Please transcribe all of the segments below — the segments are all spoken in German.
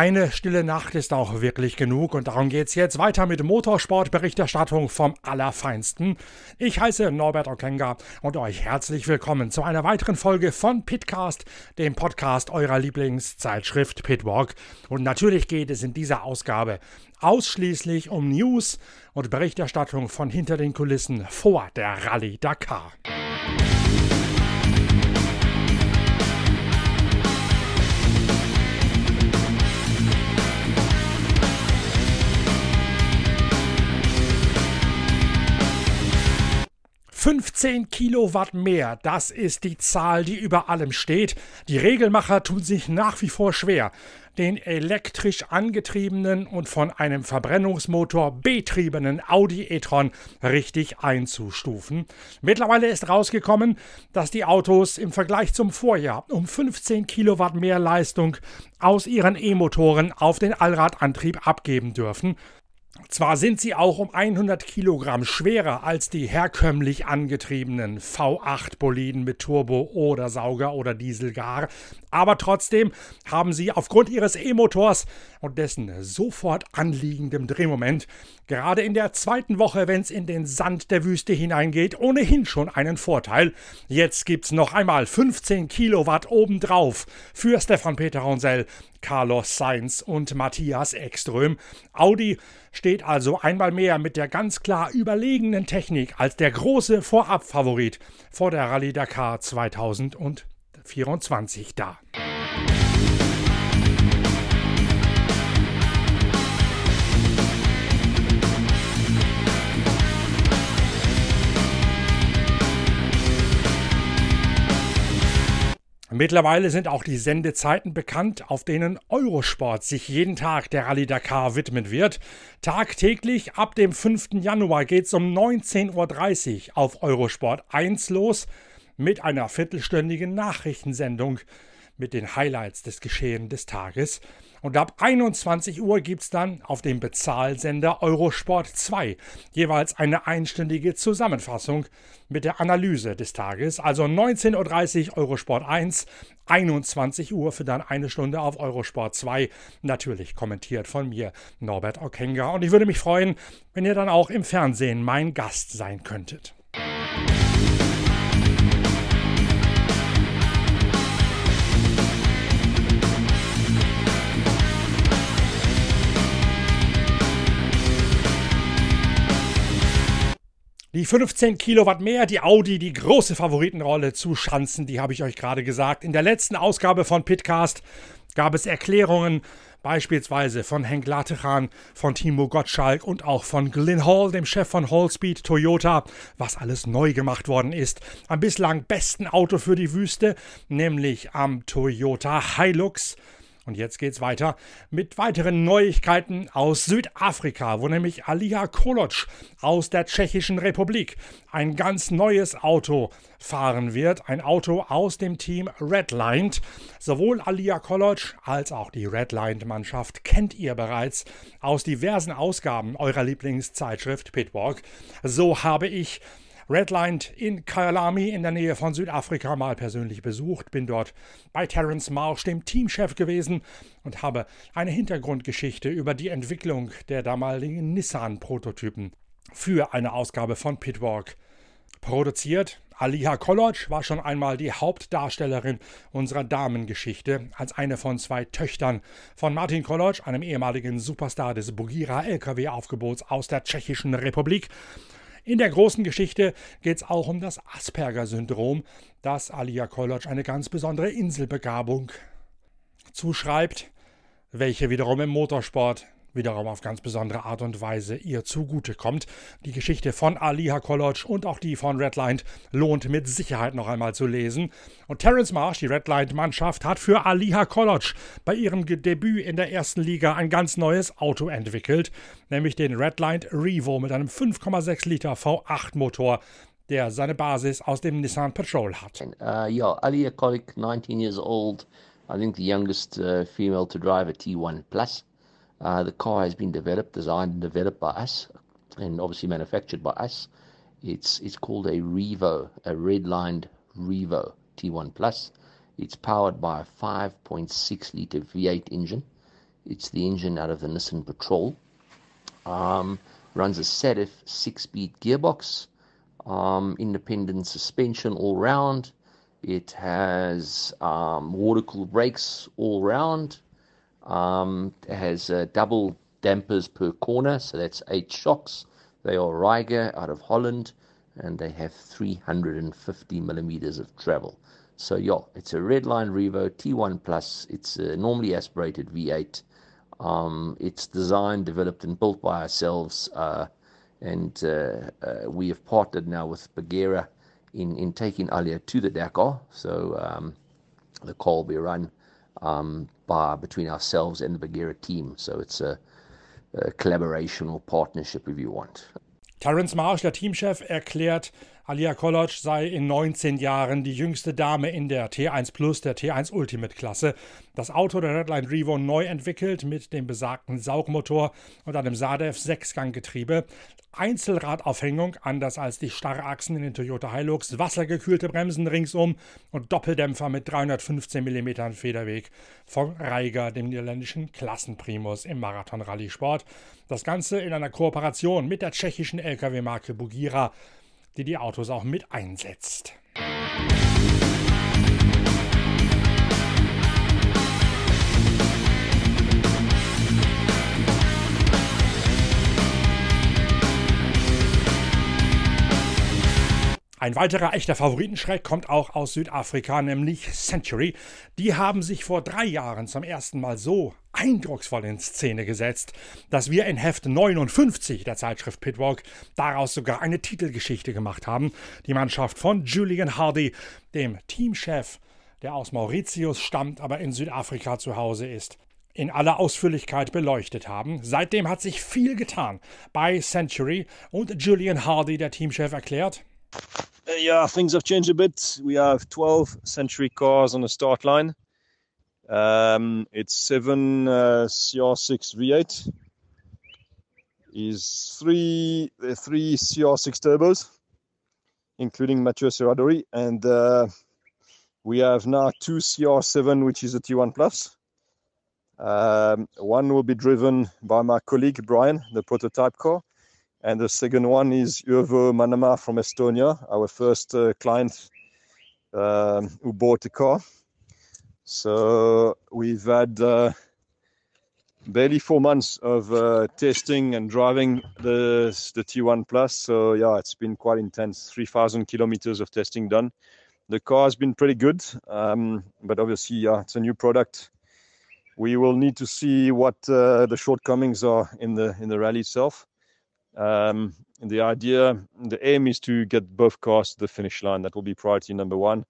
Eine stille Nacht ist auch wirklich genug und darum geht's jetzt weiter mit Motorsportberichterstattung vom Allerfeinsten. Ich heiße Norbert Okenga und euch herzlich willkommen zu einer weiteren Folge von Pitcast, dem Podcast eurer Lieblingszeitschrift Pitwalk. Und natürlich geht es in dieser Ausgabe ausschließlich um News und Berichterstattung von hinter den Kulissen vor der Rallye Dakar. 15 Kilowatt mehr, das ist die Zahl, die über allem steht. Die Regelmacher tun sich nach wie vor schwer, den elektrisch angetriebenen und von einem Verbrennungsmotor betriebenen Audi e-tron richtig einzustufen. Mittlerweile ist rausgekommen, dass die Autos im Vergleich zum Vorjahr um 15 Kilowatt mehr Leistung aus ihren E-Motoren auf den Allradantrieb abgeben dürfen. Zwar sind sie auch um 100 Kilogramm schwerer als die herkömmlich angetriebenen V8-Boliden mit Turbo oder Sauger oder Dieselgar, aber trotzdem haben sie aufgrund ihres E-Motors und dessen sofort anliegendem Drehmoment gerade in der zweiten Woche, wenn es in den Sand der Wüste hineingeht, ohnehin schon einen Vorteil. Jetzt gibt's noch einmal 15 Kilowatt obendrauf für Stefan Peter Ronsell, Carlos Sainz und Matthias Ekström. Audi steht also einmal mehr mit der ganz klar überlegenen Technik als der große Vorabfavorit vor der Rallye Dakar 2024 da. Mittlerweile sind auch die Sendezeiten bekannt, auf denen Eurosport sich jeden Tag der Rallye Dakar widmen wird. Tagtäglich ab dem 5. Januar geht es um 19.30 Uhr auf Eurosport 1 los mit einer viertelstündigen Nachrichtensendung mit den Highlights des Geschehen des Tages. Und ab 21 Uhr gibt es dann auf dem Bezahlsender Eurosport 2 jeweils eine einstündige Zusammenfassung mit der Analyse des Tages. Also 19.30 Uhr Eurosport 1, 21 Uhr für dann eine Stunde auf Eurosport 2. Natürlich kommentiert von mir Norbert Okenga. Und ich würde mich freuen, wenn ihr dann auch im Fernsehen mein Gast sein könntet. Die 15 Kilowatt mehr, die Audi, die große Favoritenrolle zu Schanzen, die habe ich euch gerade gesagt. In der letzten Ausgabe von Pitcast gab es Erklärungen, beispielsweise von Henk Latechan, von Timo Gottschalk und auch von Glyn Hall, dem Chef von Hallspeed Toyota, was alles neu gemacht worden ist. Am bislang besten Auto für die Wüste, nämlich am Toyota Hilux. Und jetzt geht's weiter mit weiteren Neuigkeiten aus Südafrika, wo nämlich Alia Koloc aus der Tschechischen Republik ein ganz neues Auto fahren wird. Ein Auto aus dem Team Redlined. Sowohl Alia Koloc als auch die Redlined-Mannschaft kennt ihr bereits aus diversen Ausgaben eurer Lieblingszeitschrift Pitwalk. So habe ich Redlined in Kyalami in der Nähe von Südafrika mal persönlich besucht, bin dort bei Terence Marsh, dem Teamchef gewesen und habe eine Hintergrundgeschichte über die Entwicklung der damaligen Nissan-Prototypen für eine Ausgabe von Pitwalk produziert. Aliha Koloc war schon einmal die Hauptdarstellerin unserer Damengeschichte als eine von zwei Töchtern von Martin Koloc, einem ehemaligen Superstar des Bugira LKW-Aufgebots aus der Tschechischen Republik. In der großen Geschichte geht es auch um das Asperger-Syndrom, das Alia Koloc eine ganz besondere Inselbegabung zuschreibt, welche wiederum im Motorsport wiederum auf ganz besondere Art und Weise ihr zugutekommt. Die Geschichte von Aliha College und auch die von Redlined lohnt mit Sicherheit noch einmal zu lesen. Und Terence Marsh, die Redlined-Mannschaft, hat für Aliha College bei ihrem Debüt in der ersten Liga ein ganz neues Auto entwickelt, nämlich den Redlined Revo mit einem 5,6 Liter V8-Motor der seine Basis aus dem Nissan Patrol hat. Uh, yeah, Alia Kolik, 19 years old. I think the youngest uh, female to drive a T1 Plus. Uh, the car has been developed, designed and developed by us, and obviously manufactured by us. It's it's called a Revo, a red-lined Revo T1 Plus. It's powered by a 5.6 litre V8 engine. It's the engine out of the Nissan Patrol. Um, runs a SATIF six speed gearbox, um, independent suspension all round. It has um, water cooled brakes all round. Um, it has uh, double dampers per corner, so that's eight shocks. They are Riger out of Holland and they have 350 millimeters of travel. So, yeah, it's a Redline Revo T1 Plus. It's a normally aspirated V8. Um, it's designed, developed, and built by ourselves. Uh, and uh, uh, we have partnered now with Bagheera in, in taking Alia to the Dakar. So um, the be run um, by between ourselves and the Bagheera team. So it's a, a collaboration or partnership, if you want. Terence Marsh, der Teamchef, erklärt, Alia Koloc sei in 19 Jahren die jüngste Dame in der T1 Plus, der T1 Ultimate Klasse. Das Auto der Redline Revo neu entwickelt mit dem besagten Saugmotor und einem Sadev Sechsganggetriebe. Einzelradaufhängung, anders als die Starrachsen in den Toyota Hilux, wassergekühlte Bremsen ringsum und Doppeldämpfer mit 315 mm Federweg von Reiger, dem niederländischen Klassenprimus im Marathon-Rallye-Sport. Das Ganze in einer Kooperation mit der tschechischen Lkw-Marke Bugira die die Autos auch mit einsetzt. Ein weiterer echter Favoritenschreck kommt auch aus Südafrika, nämlich Century. Die haben sich vor drei Jahren zum ersten Mal so eindrucksvoll in Szene gesetzt, dass wir in Heft 59 der Zeitschrift Pitwalk daraus sogar eine Titelgeschichte gemacht haben. Die Mannschaft von Julian Hardy, dem Teamchef, der aus Mauritius stammt, aber in Südafrika zu Hause ist in aller Ausführlichkeit beleuchtet haben. Seitdem hat sich viel getan bei Century und Julian Hardy, der Teamchef, erklärt. Uh, yeah, things have changed a bit. We have 12 Century cars on the start line. Um, it's seven uh, CR6 V8. Is three uh, three CR6 turbos, including Mathieu Serradori, and uh, we have now two CR7, which is a T1 Plus. Um, one will be driven by my colleague Brian, the prototype car, and the second one is Urvo Manama from Estonia, our first uh, client um, who bought the car. So we've had uh, barely four months of uh, testing and driving the the T1 Plus. So yeah, it's been quite intense. Three thousand kilometers of testing done. The car has been pretty good, um, but obviously, yeah, it's a new product. We will need to see what uh, the shortcomings are in the in the rally itself. Um, the idea, the aim is to get both cars to the finish line. That will be priority number one.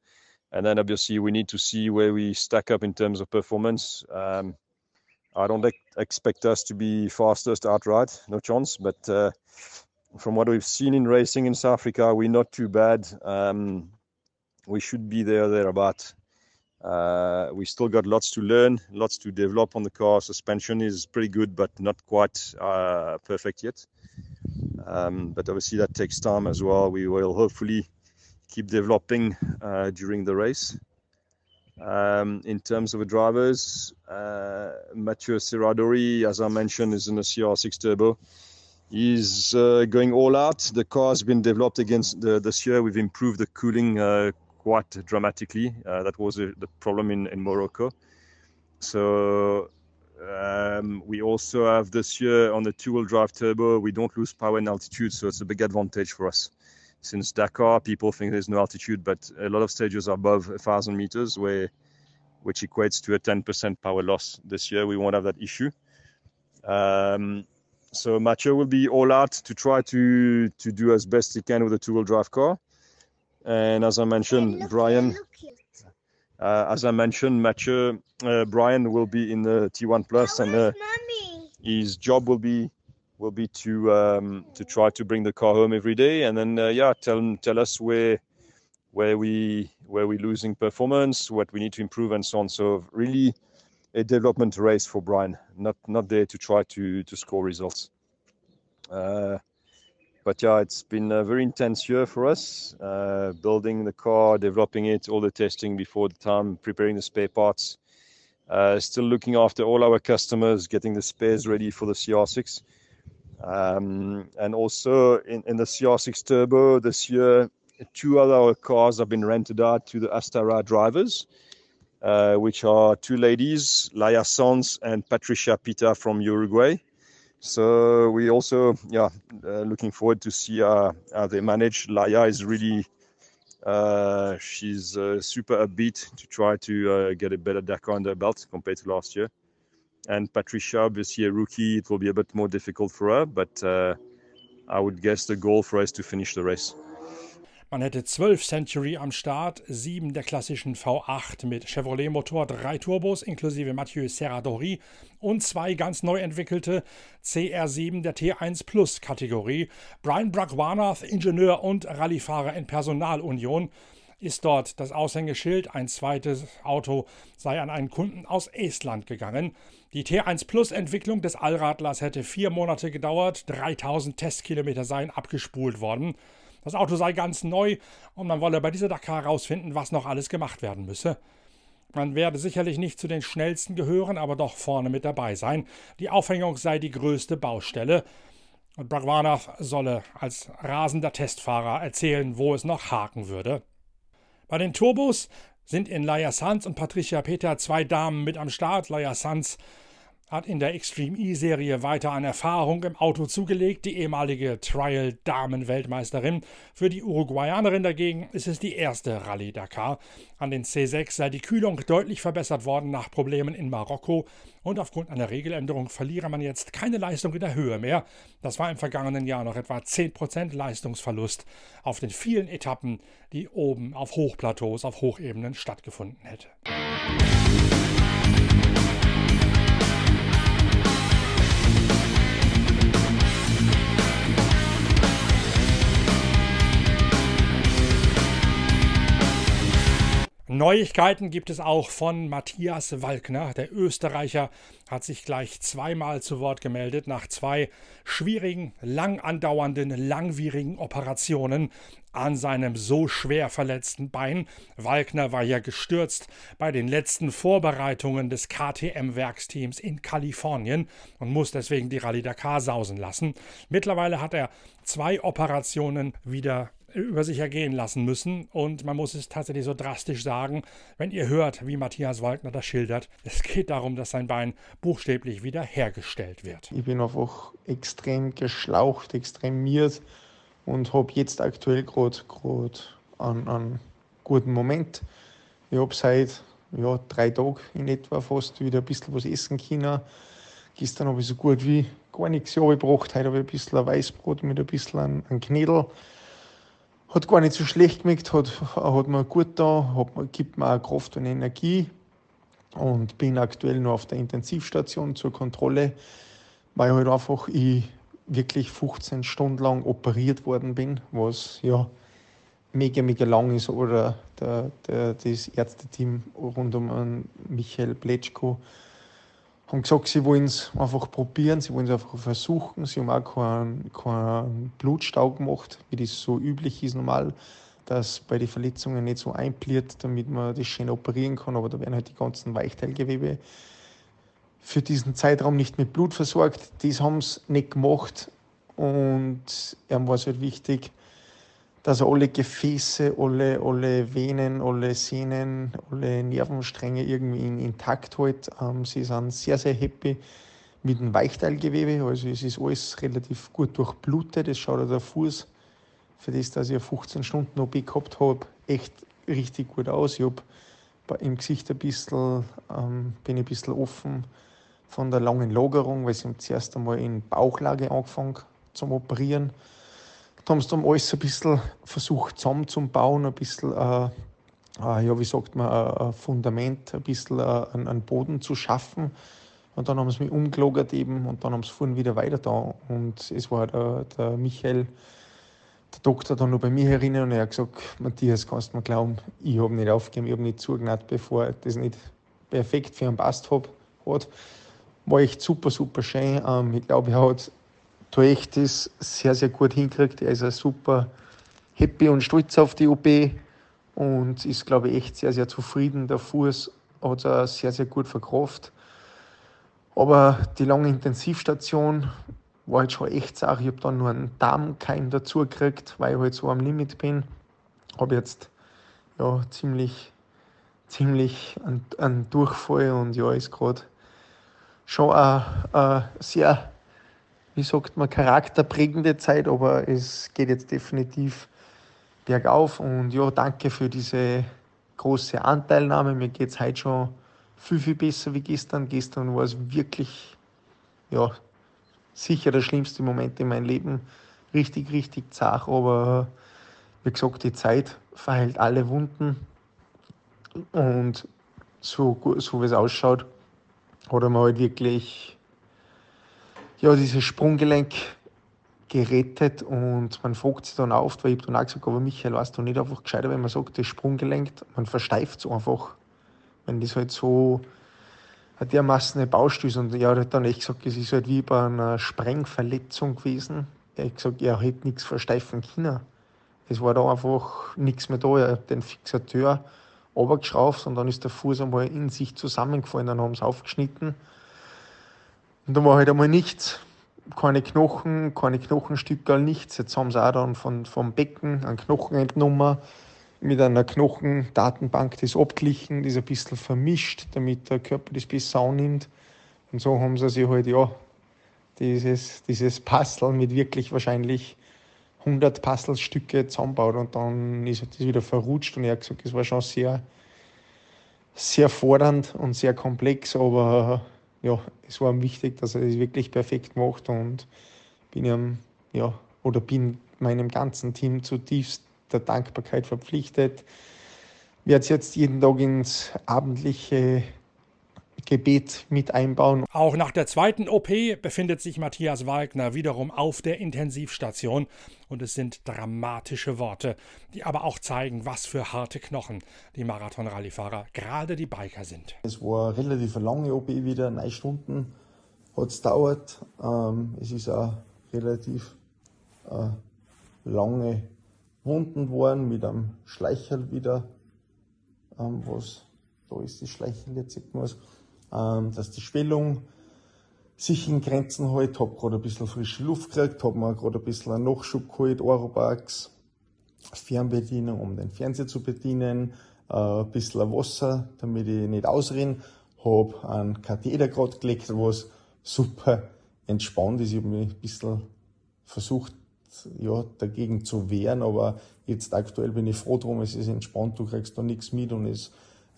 And then obviously we need to see where we stack up in terms of performance. Um, I don't expect us to be fastest outright, no chance. But uh, from what we've seen in racing in South Africa, we're not too bad. Um, we should be there, thereabout. Uh, we still got lots to learn, lots to develop on the car. Suspension is pretty good, but not quite uh, perfect yet. Um, but obviously that takes time as well. We will hopefully keep developing uh, during the race. Um, in terms of the drivers, uh, Mathieu Serradori, as I mentioned, is in a CR6 Turbo. He's uh, going all out. The car has been developed against the, this year. We've improved the cooling uh, quite dramatically. Uh, that was a, the problem in, in Morocco. So um, we also have this year on the two-wheel drive turbo, we don't lose power and altitude, so it's a big advantage for us. Since Dakar, people think there's no altitude, but a lot of stages are above 1,000 meters, where which equates to a 10% power loss. This year, we won't have that issue. Um, so Mathieu will be all out to try to to do as best he can with a two-wheel drive car. And as I mentioned, Brian, as I mentioned, Mathieu, uh, Brian will be in the T1 Plus, and uh, his job will be will be to um, to try to bring the car home every day, and then uh, yeah, tell tell us where where we where we losing performance, what we need to improve, and so on. So really, a development race for Brian, not not there to try to to score results. Uh, but yeah, it's been a very intense year for us. Uh, building the car, developing it, all the testing before the time, preparing the spare parts. Uh, still looking after all our customers, getting the spares ready for the CR6. Um, and also in, in the CR6 Turbo this year, two other cars have been rented out to the Astara drivers, uh, which are two ladies, Laia Sons and Patricia Pita from Uruguay. So we also, yeah, uh, looking forward to see uh, how they manage. Laia is really, uh, she's uh, super upbeat to try to uh, get a better Dakar under belt compared to last year. And Patricia, obviously a rookie, it will be a bit more difficult for her, but uh, I would guess the goal for us to finish the race. Man hätte 12 Century am Start, sieben der klassischen V8 mit Chevrolet-Motor, drei Turbos inklusive Mathieu Serradori und zwei ganz neu entwickelte CR7 der T1 Plus Kategorie. Brian Bragwanath, Ingenieur und Rallyefahrer in Personalunion, ist dort das Aushängeschild. Ein zweites Auto sei an einen Kunden aus Estland gegangen. Die T1 Plus Entwicklung des Allradlers hätte vier Monate gedauert, 3000 Testkilometer seien abgespult worden. Das Auto sei ganz neu und man wolle bei dieser Dakar herausfinden, was noch alles gemacht werden müsse. Man werde sicherlich nicht zu den schnellsten gehören, aber doch vorne mit dabei sein. Die Aufhängung sei die größte Baustelle. Und Bragwanov solle als rasender Testfahrer erzählen, wo es noch haken würde. Bei den Turbos sind in Laia Sanz und Patricia Peter zwei Damen mit am Start. Laia Sanz hat in der Extreme E-Serie weiter an Erfahrung im Auto zugelegt, die ehemalige Trial-Damen-Weltmeisterin. Für die Uruguayanerin dagegen ist es die erste Rallye Dakar. An den C6 sei die Kühlung deutlich verbessert worden nach Problemen in Marokko und aufgrund einer Regeländerung verliere man jetzt keine Leistung in der Höhe mehr. Das war im vergangenen Jahr noch etwa 10% Leistungsverlust auf den vielen Etappen, die oben auf Hochplateaus, auf Hochebenen stattgefunden hätte. Neuigkeiten gibt es auch von Matthias Walkner. Der Österreicher hat sich gleich zweimal zu Wort gemeldet nach zwei schwierigen, lang andauernden, langwierigen Operationen an seinem so schwer verletzten Bein. Walkner war ja gestürzt bei den letzten Vorbereitungen des KTM-Werksteams in Kalifornien und muss deswegen die Rallye Dakar sausen lassen. Mittlerweile hat er zwei Operationen wieder über sich ergehen lassen müssen. Und man muss es tatsächlich so drastisch sagen, wenn ihr hört, wie Matthias Waldner das schildert, es geht darum, dass sein Bein buchstäblich wieder hergestellt wird. Ich bin einfach extrem geschlaucht, extremiert und habe jetzt aktuell gerade einen, einen guten Moment. Ich habe seit ja, drei Tagen in etwa fast wieder ein bisschen was essen können. Gestern habe ich so gut wie gar nichts gebracht. Heute habe ich ein bisschen ein Weißbrot mit ein bisschen ein Knädel hat gar nicht so schlecht gemacht, hat, hat mir gut da, hat, gibt mir auch Kraft und Energie und bin aktuell noch auf der Intensivstation zur Kontrolle, weil halt einfach ich wirklich 15 Stunden lang operiert worden bin, was ja mega, mega lang ist. Oder der, der, das Ärzteteam rund um Michael Pletschko haben gesagt, sie wollen es einfach probieren, sie wollen es einfach versuchen. Sie haben auch keinen, keinen Blutstau gemacht, wie das so üblich ist normal, dass bei den Verletzungen nicht so einpliert, damit man das schön operieren kann. Aber da werden halt die ganzen Weichteilgewebe für diesen Zeitraum nicht mit Blut versorgt. Das haben sie nicht gemacht und ihm war es halt wichtig, dass alle Gefäße, alle, alle Venen, alle Sehnen, alle Nervenstränge irgendwie intakt hält. Ähm, sie sind sehr, sehr happy mit dem Weichteilgewebe. Also es ist alles relativ gut durchblutet. Es schaut auch der Fuß, für das, dass ich 15 Stunden OP gehabt habe, echt richtig gut aus. Ich habe im Gesicht ein bisschen, ähm, bin ein bisschen offen von der langen Lagerung, weil sie zuerst einmal in Bauchlage angefangen zum Operieren da haben sie dann alles ein bisschen versucht zusammenzubauen, ein bisschen, äh, äh, ja, wie sagt man, äh, ein Fundament, ein bisschen äh, einen, Boden zu schaffen. Und dann haben sie mich umgelagert eben und dann haben sie vorhin wieder weiter da. Und es war der, der Michael, der Doktor, dann noch bei mir herinnen und er hat gesagt, Matthias, kannst du mir glauben, ich habe nicht aufgegeben, ich habe nicht zugenäht, bevor das nicht perfekt für einen passt hat. War echt super, super schön. Ähm, ich glaube, er hat da echt das sehr, sehr gut hinkriegt. Er ist ein super happy und stolz auf die OP und ist, glaube ich, echt sehr, sehr zufrieden. Der Fuß hat er sehr, sehr gut verkauft. Aber die lange Intensivstation war halt schon echt Sache. Ich habe dann nur einen Darmkeim dazu gekriegt, weil ich halt so am Limit bin. Habe jetzt ja, ziemlich, ziemlich einen, einen Durchfall und ja, ist gerade schon eine, sehr, wie sagt man, charakterprägende Zeit, aber es geht jetzt definitiv bergauf und ja, danke für diese große Anteilnahme. Mir geht es heute schon viel, viel besser wie gestern. Gestern war es wirklich, ja, sicher der schlimmste Moment in meinem Leben. Richtig, richtig zart, aber wie gesagt, die Zeit verheilt alle Wunden. Und so, so wie es ausschaut, hat er mir halt wirklich ja, dieses Sprunggelenk gerettet und man fragt sich dann oft, weil ich dann auch gesagt aber Michael, weißt du nicht einfach gescheiter, wenn man sagt, das Sprunggelenk, man versteift es einfach. Wenn das halt so dermaßen eine Baustelle und er hat dann echt gesagt, es ist halt wie bei einer Sprengverletzung gewesen. Er hat gesagt, er hätte nichts versteifen können. Es war da einfach nichts mehr da. Er hat den Fixateur runtergeschraubt und dann ist der Fuß einmal in sich zusammengefallen, dann haben sie aufgeschnitten. Und da war halt einmal nichts keine Knochen, keine Knochenstücke, nichts. Jetzt haben sie auch dann von, vom Becken einen Knochen entnommen, mit einer Knochendatenbank das abglichen, das ein bisschen vermischt, damit der Körper das besser annimmt. Und so haben sie sich halt, ja, dieses, dieses Puzzle mit wirklich wahrscheinlich 100 Puzzlestücke zusammenbaut und dann ist das wieder verrutscht und er hat gesagt, es war schon sehr, sehr fordernd und sehr komplex, aber ja, es war ihm wichtig, dass er das wirklich perfekt macht und bin ihm, ja, oder bin meinem ganzen Team zutiefst der Dankbarkeit verpflichtet. Ich werde es jetzt jeden Tag ins abendliche Gebet mit einbauen. Auch nach der zweiten OP befindet sich Matthias Wagner wiederum auf der Intensivstation und es sind dramatische Worte, die aber auch zeigen, was für harte Knochen die Marathon-Rallyefahrer, gerade die Biker sind. Es war eine relativ lange OP wieder, neun Stunden hat es dauert. Ähm, es ist auch relativ äh, lange Wunden geworden mit einem Schleicherl wieder, ähm, was da ist, das Schleicherl, jetzt sieht man es dass die Schwellung sich in Grenzen hält. Hab gerade ein bisschen frische Luft gekriegt, hab mir gerade ein bisschen einen Nachschub geholt, Oropax, Fernbedienung, um den Fernseher zu bedienen, äh, ein bisschen Wasser, damit ich nicht ausrenne. Hab einen Katheter gerade gelegt, was super entspannt ist. Ich habe mich ein bisschen versucht, ja, dagegen zu wehren, aber jetzt aktuell bin ich froh drum, es ist entspannt, du kriegst da nichts mit und es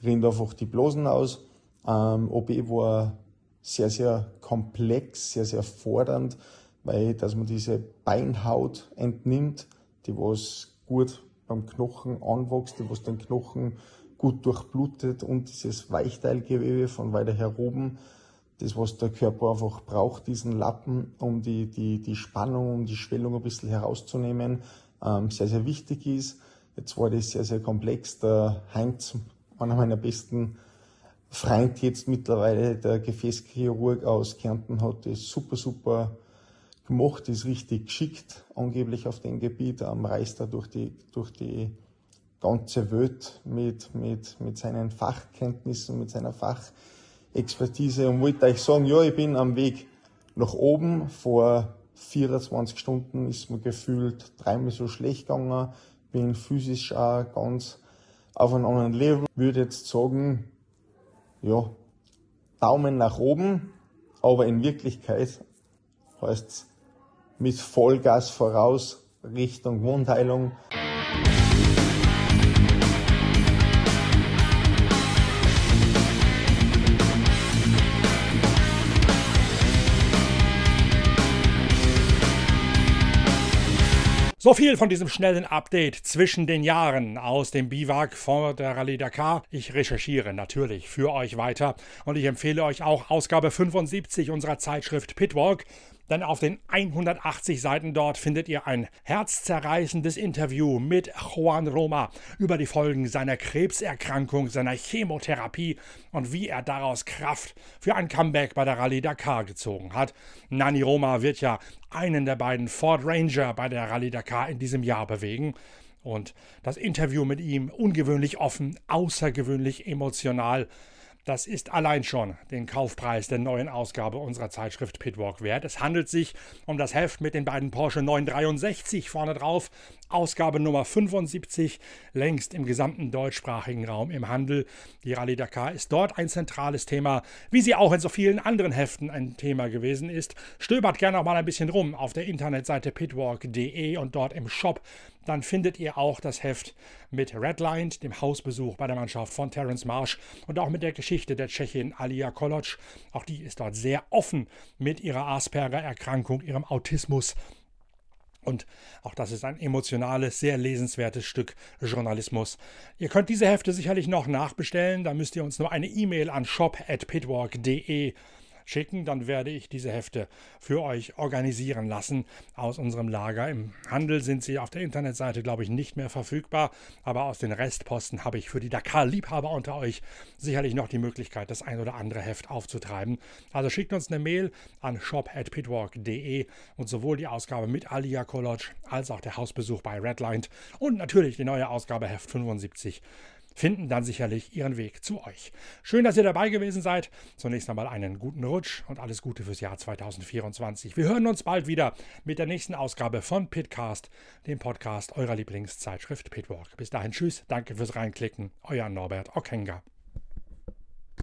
rinnt einfach die Blasen aus. Ähm, OB war sehr, sehr komplex, sehr, sehr fordernd, weil dass man diese Beinhaut entnimmt, die was gut beim Knochen anwächst, die was den Knochen gut durchblutet und dieses Weichteilgewebe von weiter her oben, das was der Körper einfach braucht, diesen Lappen, um die, die, die Spannung, um die Schwellung ein bisschen herauszunehmen, ähm, sehr, sehr wichtig ist. Jetzt war das sehr, sehr komplex. Der Heinz, einer meiner besten Freund jetzt mittlerweile, der Gefäßchirurg aus Kärnten, hat das super, super gemacht, ist richtig geschickt, angeblich auf dem Gebiet, ähm, reist er durch die, durch die ganze Welt mit, mit, mit seinen Fachkenntnissen, mit seiner Fachexpertise und wollte euch sagen, ja, ich bin am Weg nach oben. Vor 24 Stunden ist mir gefühlt dreimal so schlecht gegangen, bin physisch auch ganz auf einem anderen Level. Würde jetzt sagen, ja, Daumen nach oben, aber in Wirklichkeit heißt es mit Vollgas voraus Richtung Wundheilung. So viel von diesem schnellen Update zwischen den Jahren aus dem Biwak vor der Rallye Dakar. Ich recherchiere natürlich für euch weiter und ich empfehle euch auch Ausgabe 75 unserer Zeitschrift Pitwalk. Denn auf den 180 Seiten dort findet ihr ein herzzerreißendes Interview mit Juan Roma über die Folgen seiner Krebserkrankung, seiner Chemotherapie und wie er daraus Kraft für ein Comeback bei der Rallye Dakar gezogen hat. Nani Roma wird ja einen der beiden Ford Ranger bei der Rallye Dakar in diesem Jahr bewegen. Und das Interview mit ihm ungewöhnlich offen, außergewöhnlich emotional. Das ist allein schon den Kaufpreis der neuen Ausgabe unserer Zeitschrift Pitwalk wert. Es handelt sich um das Heft mit den beiden Porsche 963 vorne drauf, Ausgabe Nummer 75, längst im gesamten deutschsprachigen Raum im Handel. Die Rallye Dakar ist dort ein zentrales Thema, wie sie auch in so vielen anderen Heften ein Thema gewesen ist. Stöbert gerne auch mal ein bisschen rum auf der Internetseite pitwalk.de und dort im Shop dann findet ihr auch das Heft mit Redlined, dem Hausbesuch bei der Mannschaft von Terence Marsh und auch mit der Geschichte der Tschechin Alia Koloc. Auch die ist dort sehr offen mit ihrer Asperger-Erkrankung, ihrem Autismus. Und auch das ist ein emotionales, sehr lesenswertes Stück Journalismus. Ihr könnt diese Hefte sicherlich noch nachbestellen. Da müsst ihr uns nur eine E-Mail an shop.pitwalk.de schicken, dann werde ich diese Hefte für euch organisieren lassen aus unserem Lager. Im Handel sind sie auf der Internetseite, glaube ich, nicht mehr verfügbar, aber aus den Restposten habe ich für die Dakar-Liebhaber unter euch sicherlich noch die Möglichkeit, das ein oder andere Heft aufzutreiben. Also schickt uns eine Mail an shop.pitwalk.de und sowohl die Ausgabe mit Alia Koloc als auch der Hausbesuch bei Redlined und natürlich die neue Ausgabe Heft 75 finden dann sicherlich ihren Weg zu euch. Schön, dass ihr dabei gewesen seid. Zunächst einmal einen guten Rutsch und alles Gute fürs Jahr 2024. Wir hören uns bald wieder mit der nächsten Ausgabe von Pitcast, dem Podcast eurer Lieblingszeitschrift Pitwalk. Bis dahin, tschüss, danke fürs Reinklicken, euer Norbert Okenga.